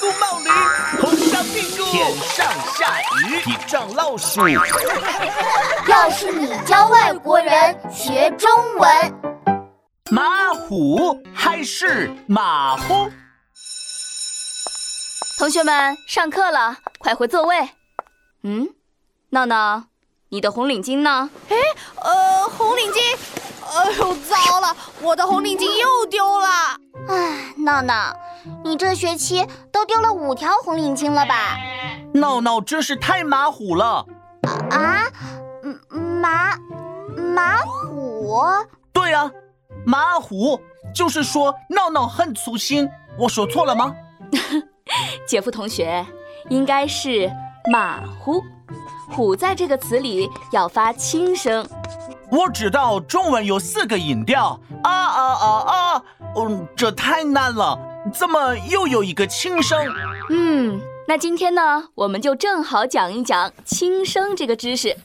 菇冒驴，红烧屁股，天上下雨，地上老鼠。要是你教外国人学中文，马虎还是马虎？同学们，上课了，快回座位。嗯，闹闹，你的红领巾呢？哎，呃，红领巾，哎呦，糟了，我的红领巾又丢了。哎，闹闹，你这学期都丢了五条红领巾了吧？闹闹真是太马虎了。啊？马马虎？对啊，马虎就是说闹闹很粗心。我说错了吗？姐夫同学，应该是。马虎，虎在这个词里要发轻声。我知道中文有四个音调，啊啊啊啊！嗯，这太难了，怎么又有一个轻声？嗯，那今天呢，我们就正好讲一讲轻声这个知识。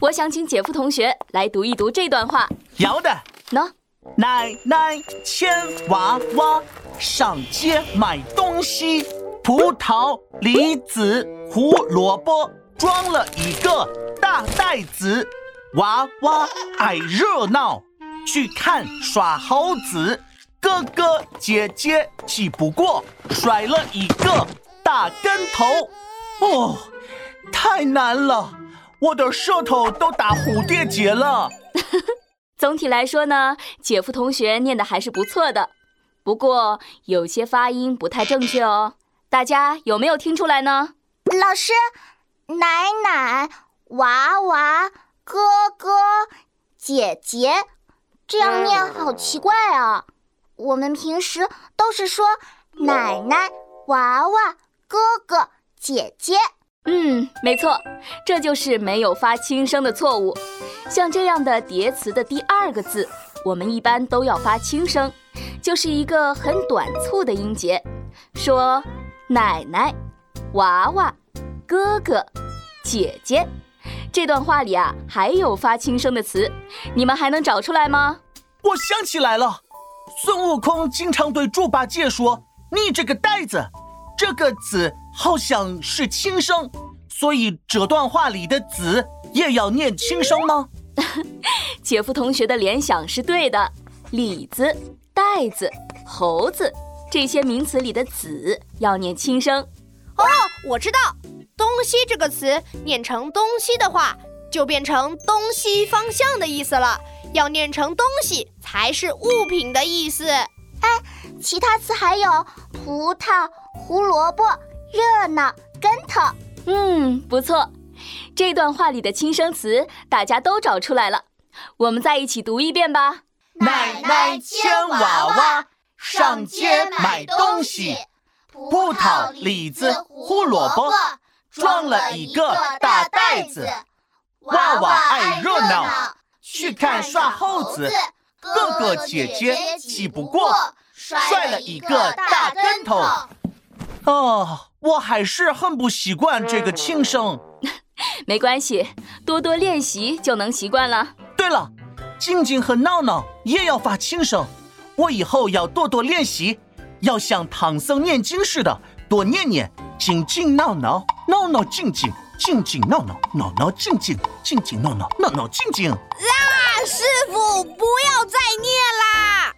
我想请姐夫同学来读一读这段话。要的。喏，奶奶牵娃娃上街买东西。葡萄、梨子、胡萝卜装了一个大袋子，娃娃爱热闹，去看耍猴子。哥哥姐姐气不过，摔了一个大跟头。哦，太难了，我的舌头都打蝴蝶结了。总体来说呢，姐夫同学念的还是不错的，不过有些发音不太正确哦。大家有没有听出来呢？老师，奶奶、娃娃、哥哥、姐姐，这样念好奇怪啊！我们平时都是说奶奶、娃娃、哥哥、姐姐。嗯，没错，这就是没有发轻声的错误。像这样的叠词的第二个字，我们一般都要发轻声，就是一个很短促的音节，说。奶奶、娃娃、哥哥、姐姐，这段话里啊还有发轻声的词，你们还能找出来吗？我想起来了，孙悟空经常对猪八戒说：“你这个呆子。”这个子好像是轻声，所以这段话里的子也要念轻声吗？姐夫同学的联想是对的，李子、袋子、猴子。这些名词里的“子”要念轻声。哦，我知道，“东西”这个词念成“东西”的话，就变成东西方向的意思了。要念成“东西”才是物品的意思。哎，其他词还有葡萄、胡萝卜、热闹、跟头。嗯，不错。这段话里的轻声词大家都找出来了，我们再一起读一遍吧。奶奶牵娃娃。上街买东西，葡萄、李子、胡萝卜装了一个大袋子。娃娃爱热闹，去看耍猴子。哥哥姐姐气不过，摔了一个大跟头。哦，我还是很不习惯这个轻声。没关系，多多练习就能习惯了。对了，静静和闹闹也要发轻声。我以后要多多练习，要像唐僧念经似的多念念，静静闹闹，闹闹静静，静静闹闹，闹闹静静，静静闹闹，闹闹静静。啦，师傅，不要再念啦！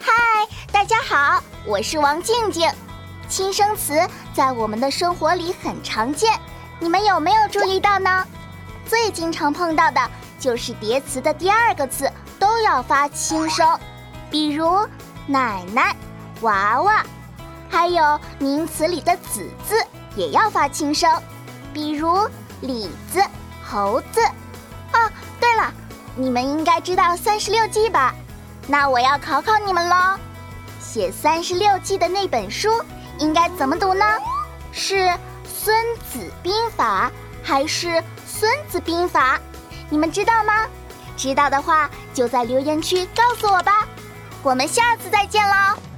嗨，大家好，我是王静静。轻声词在我们的生活里很常见，你们有没有注意到呢？最经常碰到的。就是叠词的第二个字都要发轻声，比如奶奶、娃娃，还有名词里的子字也要发轻声，比如李子、猴子。哦，对了，你们应该知道三十六计吧？那我要考考你们喽，写三十六计的那本书应该怎么读呢？是《孙子兵法》还是《孙子兵法》？你们知道吗？知道的话就在留言区告诉我吧。我们下次再见喽。